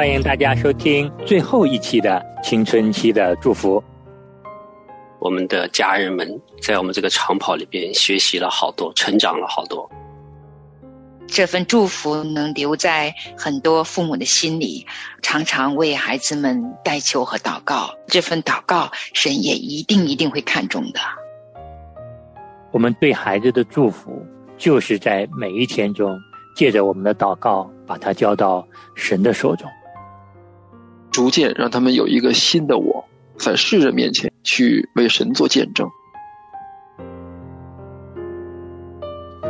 欢迎大家收听最后一期的青春期的祝福。我们的家人们在我们这个长跑里边学习了好多，成长了好多。这份祝福能留在很多父母的心里，常常为孩子们代求和祷告。这份祷告，神也一定一定会看重的。我们对孩子的祝福，就是在每一天中，借着我们的祷告，把它交到神的手中，逐渐让他们有一个新的我，在世人面前去为神做见证。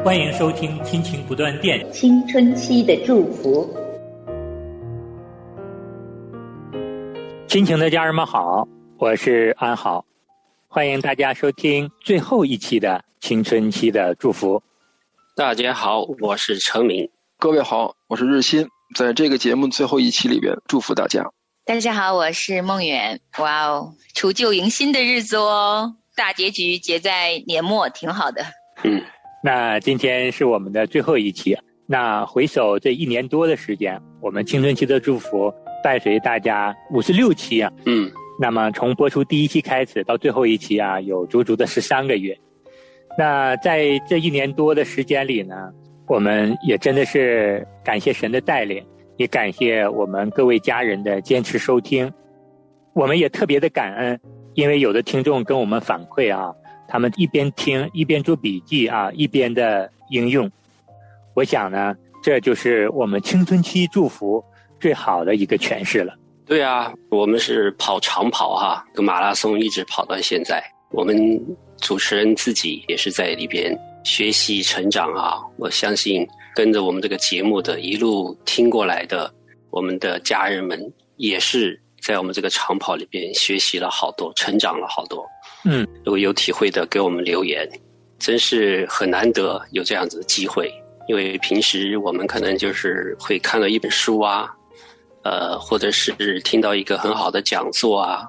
欢迎收听《亲情不断电》，青春期的祝福。亲情的家人们好，我是安好，欢迎大家收听最后一期的青春期的祝福。大家好，我是程明。各位好，我是日新。在这个节目最后一期里边，祝福大家。大家好，我是梦远。哇哦，除旧迎新的日子哦，大结局结在年末，挺好的。嗯。那今天是我们的最后一期。那回首这一年多的时间，我们青春期的祝福伴随大家五十六期啊。嗯。那么从播出第一期开始到最后一期啊，有足足的十三个月。那在这一年多的时间里呢，我们也真的是感谢神的带领，也感谢我们各位家人的坚持收听。我们也特别的感恩，因为有的听众跟我们反馈啊。他们一边听一边做笔记啊，一边的应用。我想呢，这就是我们青春期祝福最好的一个诠释了。对啊，我们是跑长跑哈，跟马拉松一直跑到现在。我们主持人自己也是在里边学习成长啊。我相信跟着我们这个节目的一路听过来的，我们的家人们也是在我们这个长跑里边学习了好多，成长了好多。嗯，如果有体会的，给我们留言，真是很难得有这样子的机会。因为平时我们可能就是会看到一本书啊，呃，或者是听到一个很好的讲座啊，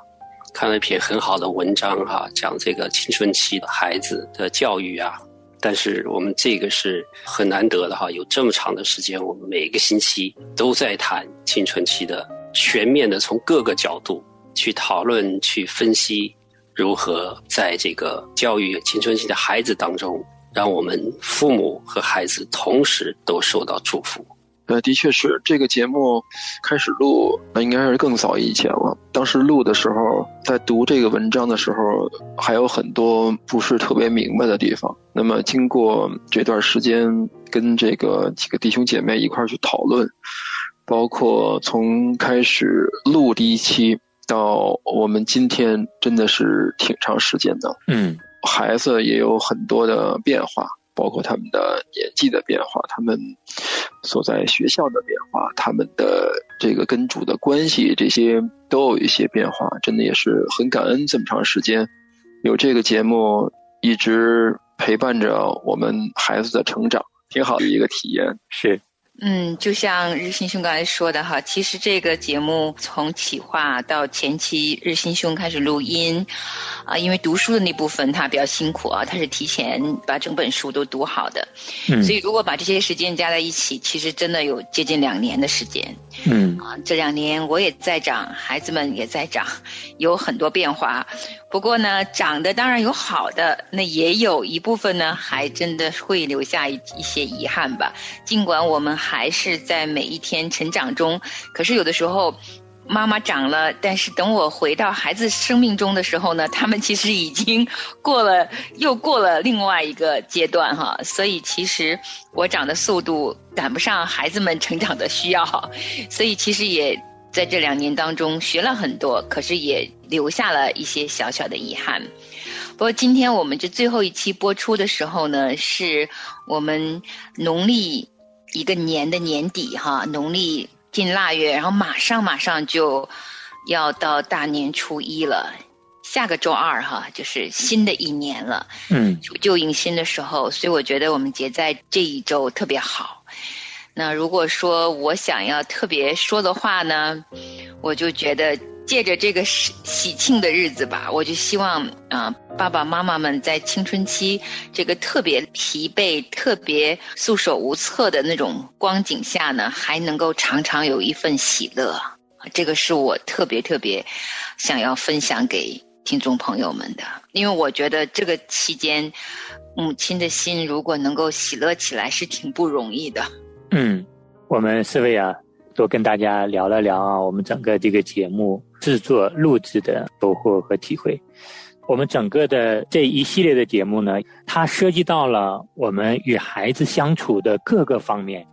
看了一篇很好的文章哈，讲这个青春期的孩子的教育啊。但是我们这个是很难得的哈，有这么长的时间，我们每个星期都在谈青春期的全面的，从各个角度去讨论、去分析。如何在这个教育青春期的孩子当中，让我们父母和孩子同时都受到祝福？呃，的确是这个节目开始录，那应该是更早以前了。当时录的时候，在读这个文章的时候，还有很多不是特别明白的地方。那么经过这段时间，跟这个几个弟兄姐妹一块去讨论，包括从开始录第一期。到我们今天真的是挺长时间的，嗯，孩子也有很多的变化，包括他们的年纪的变化，他们所在学校的变化，他们的这个跟主的关系，这些都有一些变化，真的也是很感恩这么长时间有这个节目一直陪伴着我们孩子的成长，挺好的一个体验，是。嗯，就像日新兄刚才说的哈，其实这个节目从企划到前期，日新兄开始录音，啊，因为读书的那部分他比较辛苦啊，他是提前把整本书都读好的，嗯，所以如果把这些时间加在一起，其实真的有接近两年的时间，嗯，啊，这两年我也在长，孩子们也在长，有很多变化。不过呢，长得当然有好的，那也有一部分呢，还真的会留下一一些遗憾吧。尽管我们还是在每一天成长中，可是有的时候，妈妈长了，但是等我回到孩子生命中的时候呢，他们其实已经过了，又过了另外一个阶段哈。所以其实我长的速度赶不上孩子们成长的需要，所以其实也。在这两年当中学了很多，可是也留下了一些小小的遗憾。不过今天我们这最后一期播出的时候呢，是我们农历一个年的年底哈，农历进腊月，然后马上马上就要到大年初一了，下个周二哈就是新的一年了。嗯，就迎新的时候，所以我觉得我们节在这一周特别好。那如果说我想要特别说的话呢，我就觉得借着这个喜喜庆的日子吧，我就希望啊、爸爸妈妈们在青春期这个特别疲惫、特别束手无策的那种光景下呢，还能够常常有一份喜乐。这个是我特别特别想要分享给听众朋友们的，因为我觉得这个期间，母亲的心如果能够喜乐起来，是挺不容易的。嗯，我们四位啊，多跟大家聊了聊啊，我们整个这个节目制作录制的收获和体会。我们整个的这一系列的节目呢，它涉及到了我们与孩子相处的各个方面，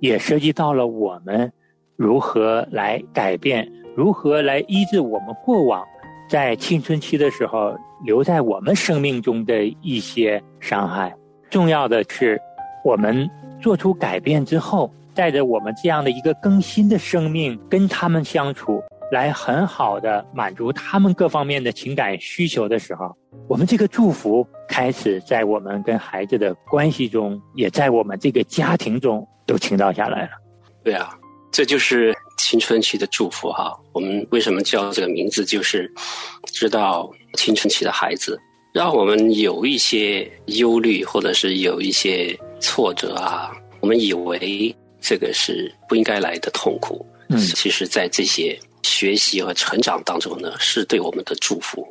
也涉及到了我们如何来改变，如何来医治我们过往在青春期的时候留在我们生命中的一些伤害。重要的是，我们做出改变之后，带着我们这样的一个更新的生命跟他们相处，来很好的满足他们各方面的情感需求的时候，我们这个祝福开始在我们跟孩子的关系中，也在我们这个家庭中都倾倒下来了。对啊，这就是青春期的祝福哈。我们为什么叫这个名字，就是知道青春期的孩子，让我们有一些忧虑，或者是有一些挫折啊，我们以为这个是不应该来的痛苦。嗯其实，在这些学习和成长当中呢，是对我们的祝福，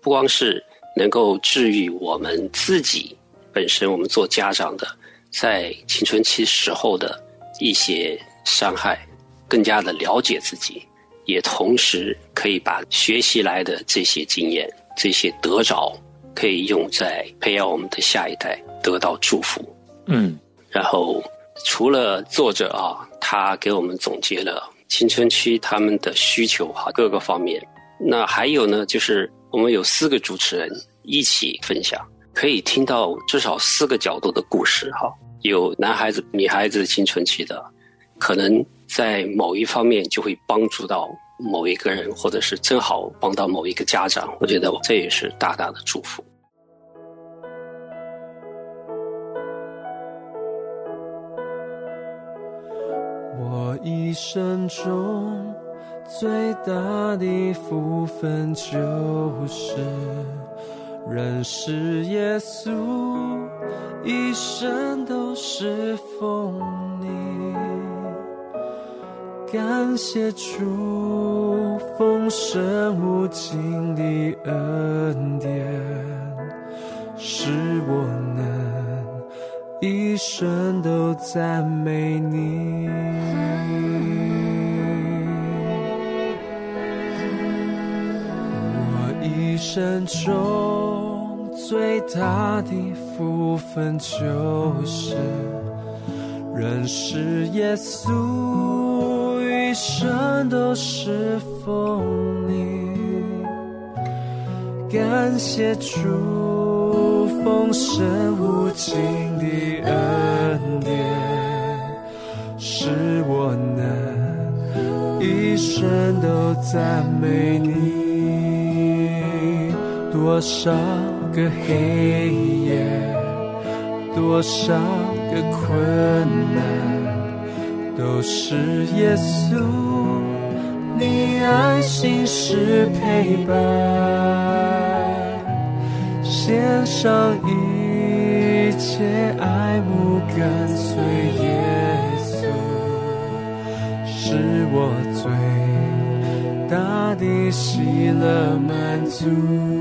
不光是能够治愈我们自己本身，我们做家长的在青春期时候的一些伤害，更加的了解自己，也同时可以把学习来的这些经验、这些得着，可以用在培养我们的下一代得到祝福。嗯然后除了作者啊，他给我们总结了青春期他们的需求哈各个方面。那还有呢，就是我们有四个主持人一起分享，可以听到至少四个角度的故事哈。有男孩子、女孩子青春期的，可能在某一方面就会帮助到某一个人，或者是正好帮到某一个家长。我觉得这也是大大的祝福。我一生中最大的福分就是认识耶稣，一生都是奉你。感谢主丰盛无尽的恩典，使我能一生都赞美你。我一生中最大的福分就是认识耶稣，一生都是奉你。感谢主丰盛无尽的恩典，使我能一生都赞美你。多少个黑夜，多少个困难，都是耶稣。你爱心是陪伴，献上一切爱慕跟随耶稣，是我最大的喜乐满足。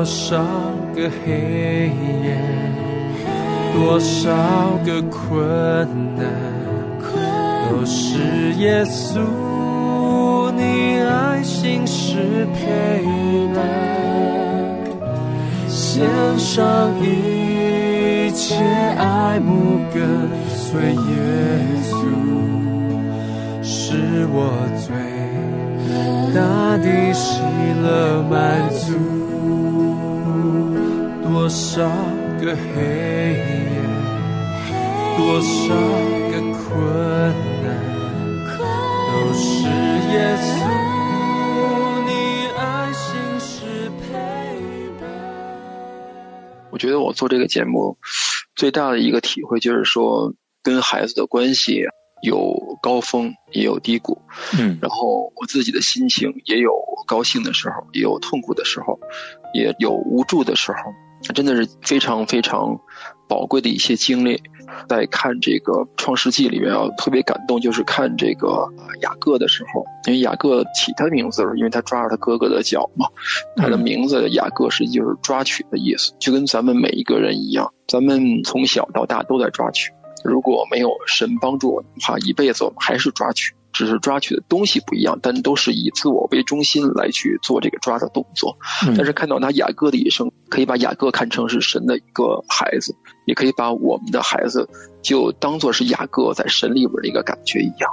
多少个黑夜，多少个困难，都是耶稣，你爱心是陪伴，献上一切爱慕跟随耶稣，是我最大的喜乐满足。多少个黑夜，多少个困难，都是耶稣，你爱心是陪伴。我觉得我做这个节目最大的一个体会就是说，跟孩子的关系有高峰也有低谷，嗯。然后我自己的心情也有高兴的时候，也有痛苦的时候，也有无助的时候，真的是非常非常宝贵的一些经历。在看这个《创世纪》里面啊，特别感动，就是看这个呃雅各的时候，因为雅各起他的名字的时候，因为他抓着他哥哥的脚嘛，他的名字雅各实际就是抓取的意思，就跟咱们每一个人一样，咱们从小到大都在抓取。如果没有神帮助我们的话，一辈子我们还是抓取，只是抓取的东西不一样，但都是以自我为中心来去做这个抓的动作。嗯但是看到他雅各的一生，可以把雅各看成是神的一个孩子，也可以把我们的孩子就当做是雅各在神里边的一个感觉一样。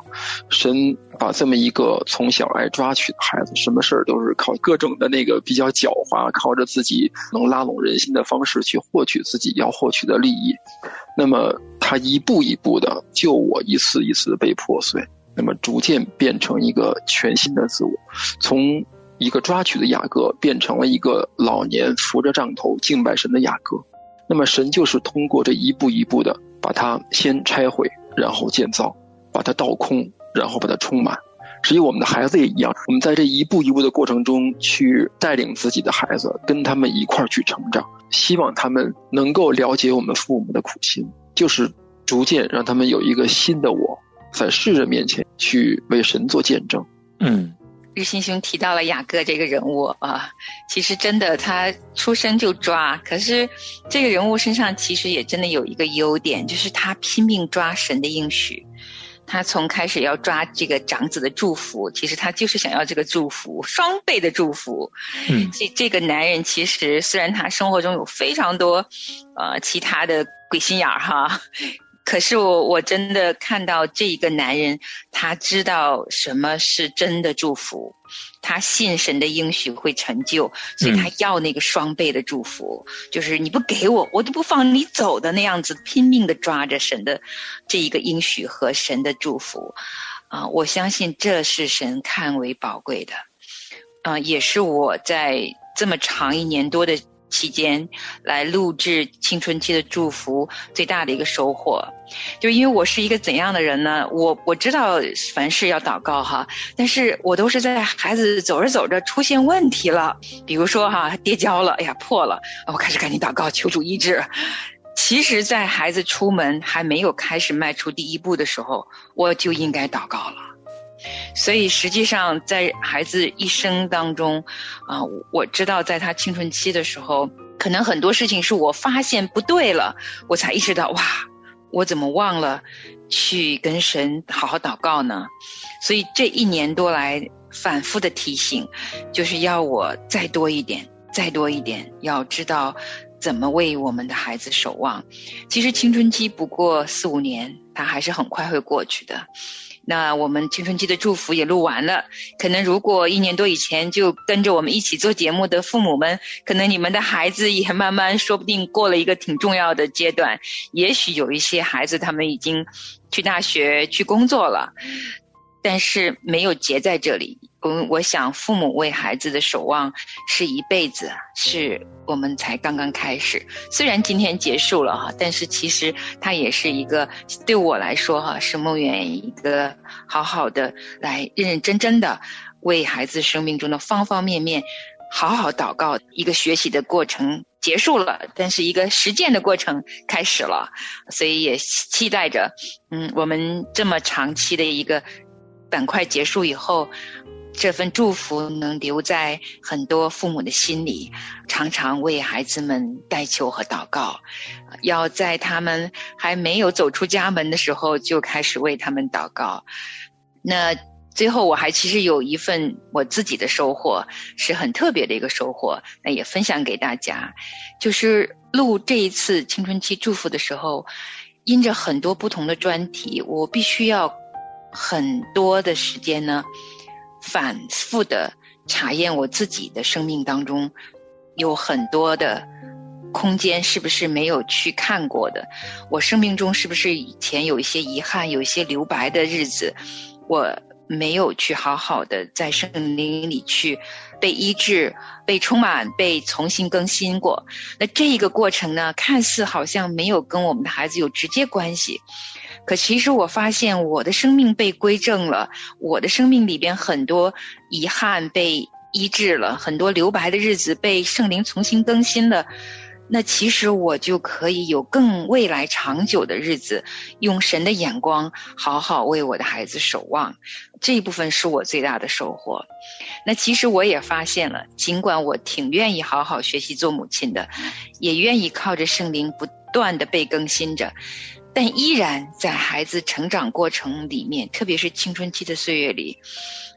神把这么一个从小爱抓取的孩子，什么事儿都是靠各种的那个比较狡猾，靠着自己能拉拢人心的方式去获取自己要获取的利益。那么他一步一步的就我，一次一次地被破碎，那么逐渐变成一个全新的自我，从一个抓取的雅各变成了一个老年扶着杖头敬拜神的雅各。那么神就是通过这一步一步的把它先拆毁，然后建造，把它倒空，然后把它充满。实际我们的孩子也一样，我们在这一步一步的过程中去带领自己的孩子，跟他们一块儿去成长，希望他们能够了解我们父母的苦心，就是逐渐让他们有一个新的我，在世人面前去为神做见证。嗯日新兄提到了雅各这个人物啊，其实真的他出生就抓，可是这个人物身上其实也真的有一个优点，就是他拼命抓神的应许。他从开始要抓这个长子的祝福，其实他就是想要这个祝福，双倍的祝福。嗯这这个男人其实虽然他生活中有非常多，呃，其他的鬼心眼儿哈，可是我我真的看到这一个男人，他知道什么是真的祝福，他信神的应许会成就，所以他要那个双倍的祝福，就是你不给我，我都不放你走的那样子，拼命的抓着神的这一个应许和神的祝福，啊、我相信这是神看为宝贵的。啊、也是我在这么长一年多的期间来录制青春期的祝福最大的一个收获，就因为我是一个怎样的人呢？我我知道凡事要祷告哈，但是我都是在孩子走着走着出现问题了，比如说哈跌跤了，哎呀破了，我开始赶紧祷告求主医治。其实，在孩子出门还没有开始迈出第一步的时候，我就应该祷告了。所以实际上，在孩子一生当中，啊、我知道在他青春期的时候，可能很多事情是我发现不对了，我才意识到，哇，我怎么忘了去跟神好好祷告呢？所以这一年多来反复的提醒，就是要我再多一点，再多一点，要知道怎么为我们的孩子守望。其实青春期不过四五年，他还是很快会过去的。那我们青春期的祝福也录完了，可能如果一年多以前就跟着我们一起做节目的父母们，可能你们的孩子也慢慢说不定过了一个挺重要的阶段，也许有一些孩子他们已经去大学去工作了，但是没有结在这里。我我想父母为孩子的守望是一辈子，是我们才刚刚开始。虽然今天结束了哈，但是其实它也是一个对我来说哈，是梦远一个好好的来认认真真的为孩子生命中的方方面面好好祷告，一个学习的过程结束了，但是一个实践的过程开始了，所以也期待着，嗯，我们这么长期的一个板块结束以后。这份祝福能留在很多父母的心里，常常为孩子们代求和祷告，要在他们还没有走出家门的时候就开始为他们祷告。那最后，我还其实有一份我自己的收获，是很特别的一个收获，那也分享给大家。就是录这一次青春期祝福的时候，因着很多不同的专题，我必须要很多的时间呢，反复的查验我自己的生命当中有很多的空间是不是没有去看过的，我生命中是不是以前有一些遗憾，有一些留白的日子，我没有去好好的在圣灵里去。被医治、被充满、被重新更新过，那这一个过程呢，看似好像没有跟我们的孩子有直接关系，可其实我发现我的生命被归正了，我的生命里边很多遗憾被医治了，很多留白的日子被圣灵重新更新了。那其实我就可以有更未来长久的日子，用神的眼光好好为我的孩子守望，这一部分是我最大的收获。那其实我也发现了，尽管我挺愿意好好学习做母亲的，也愿意靠着圣灵不断的被更新着，但依然在孩子成长过程里面，特别是青春期的岁月里，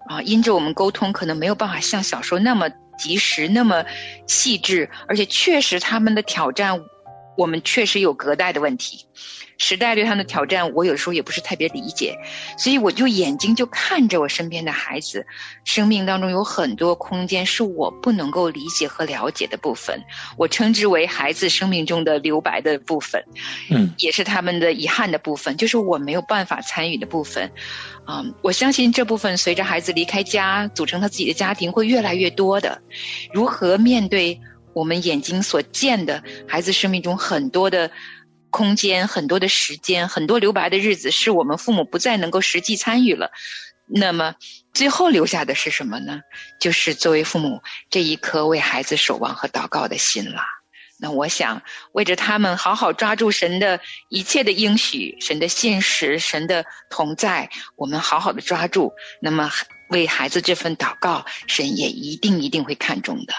啊，因着我们沟通可能没有办法像小时候那么。及时那么细致，而且确实他们的挑战，我们确实有隔代的问题。时代对他们的挑战，我有时候也不是特别理解，所以我就眼睛就看着我身边的孩子，生命当中有很多空间是我不能够理解和了解的部分，我称之为孩子生命中的留白的部分，嗯，也是他们的遗憾的部分，就是我没有办法参与的部分。嗯，我相信这部分随着孩子离开家，组成他自己的家庭会越来越多的。如何面对我们眼睛所见的孩子生命中很多的空间、很多的时间、很多留白的日子，是我们父母不再能够实际参与了。那么最后留下的是什么呢？就是作为父母这一颗为孩子守望和祷告的心了。那我想为着他们好好抓住神的一切的应许、神的现实、神的同在，我们好好的抓住。那么为孩子这份祷告，神也一定一定会看重的。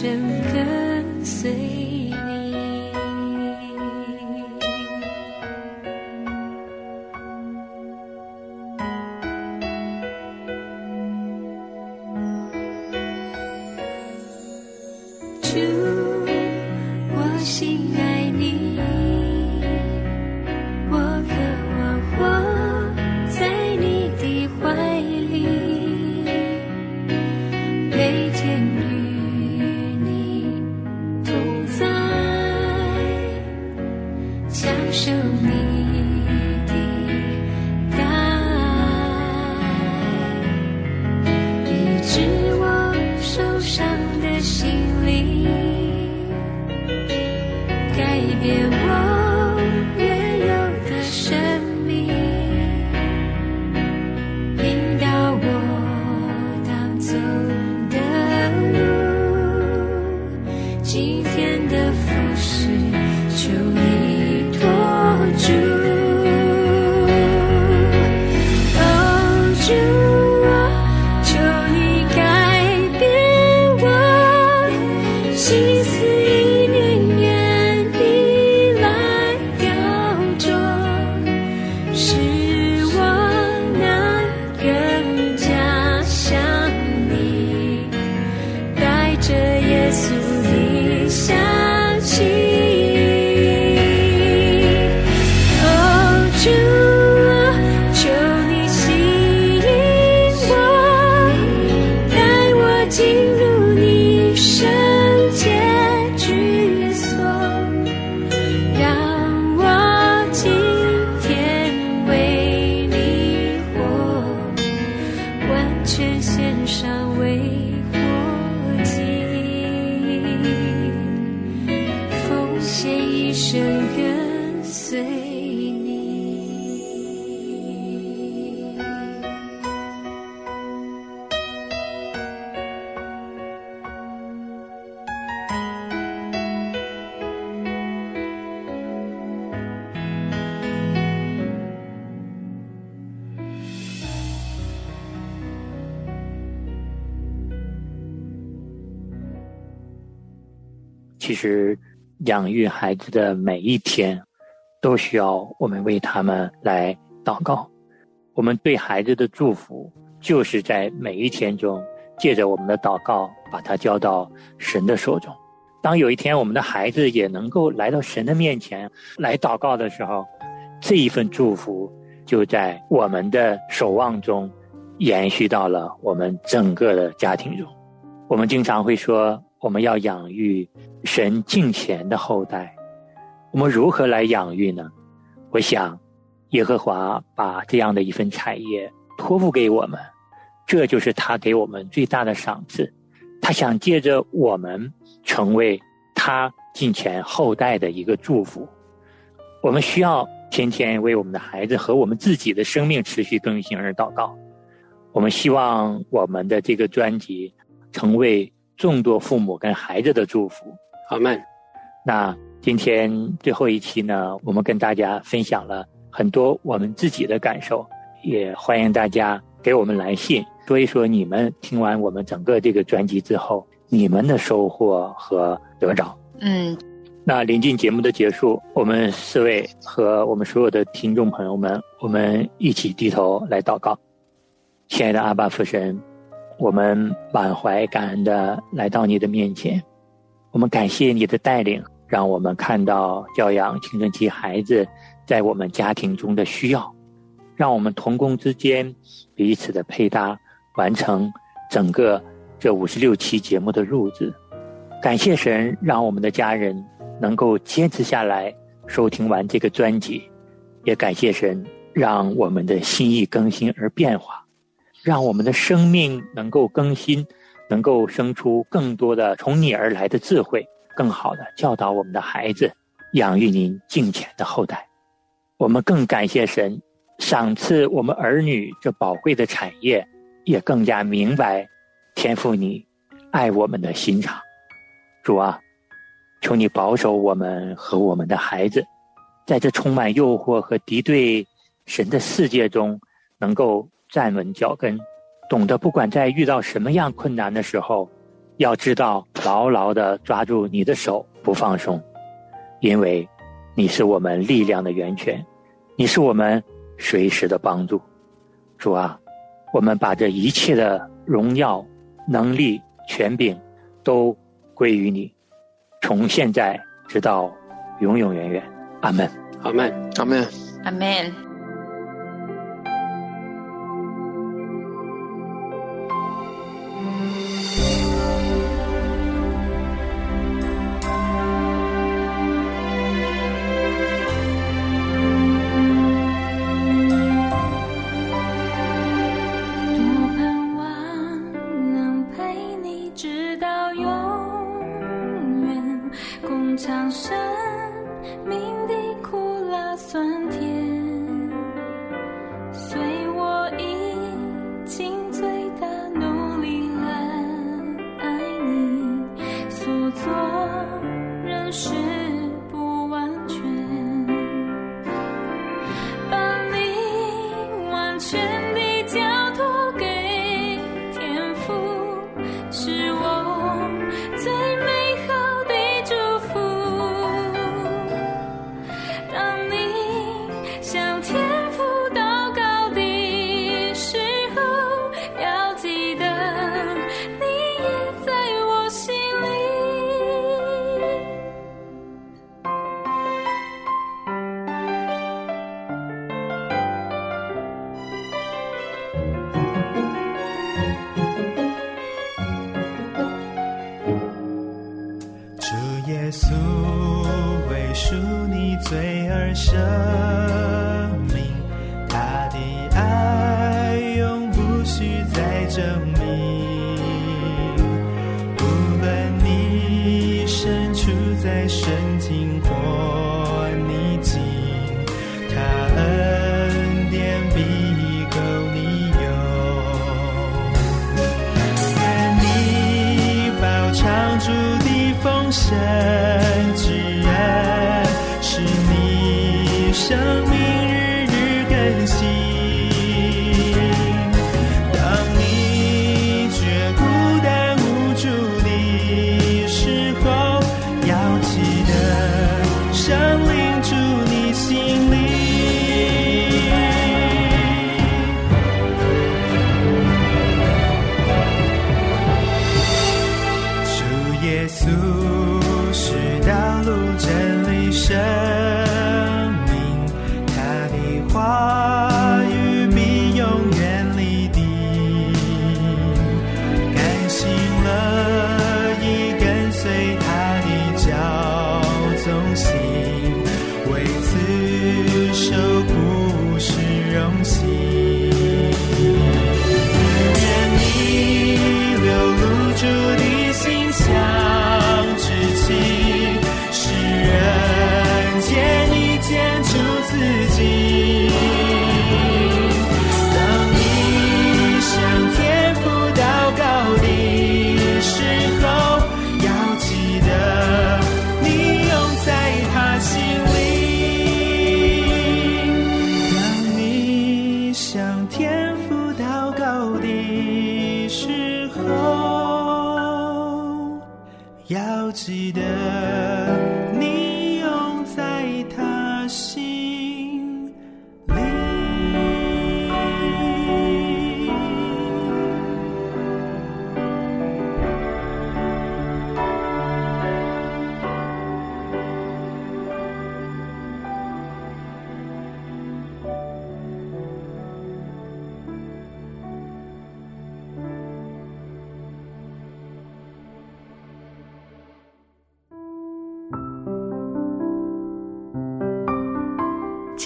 享受你。其实，养育孩子的每一天，都需要我们为他们来祷告。我们对孩子的祝福，就是在每一天中，借着我们的祷告，把他交到神的手中。当有一天我们的孩子也能够来到神的面前来祷告的时候，这一份祝福就在我们的守望中延续到了我们整个的家庭中。我们经常会说，我们要养育神敬虔的后代。我们如何来养育呢？我想，耶和华把这样的一份产业托付给我们，这就是他给我们最大的赏赐。他想借着我们成为他敬虔后代的一个祝福。我们需要天天为我们的孩子和我们自己的生命持续更新而祷告。我们希望我们的这个专辑成为众多父母跟孩子的祝福。阿门。那今天最后一期呢，我们跟大家分享了很多我们自己的感受，也欢迎大家给我们来信，说一说你们听完我们整个这个专辑之后，你们的收获和得着。嗯，那临近节目的结束，我们四位和我们所有的听众朋友们，我们一起低头来祷告。亲爱的阿爸父神，我们满怀感恩的来到你的面前，我们感谢你的带领，让我们看到教养青春期孩子在我们家庭中的需要，让我们同工之间彼此的配搭，完成整个这五十六期节目的录制。感谢神，让我们的家人能够坚持下来收听完这个专辑，也感谢神，让我们的心意更新而变化，让我们的生命能够更新，能够生出更多的从你而来的智慧，更好的教导我们的孩子，养育您敬虔的后代。我们更感谢神，赏赐我们儿女这宝贵的产业，也更加明白天赋你爱我们的心肠。主啊，求你保守我们和我们的孩子，在这充满诱惑和敌对神的世界中，能够站稳脚跟，懂得不管在遇到什么样困难的时候，要知道牢牢的抓住你的手不放松，因为你是我们力量的源泉，你是我们随时的帮助。主啊，我们把这一切的荣耀、能力、权柄都。归于你，从现在直到永永远远，阿门，阿门，阿门，阿门。日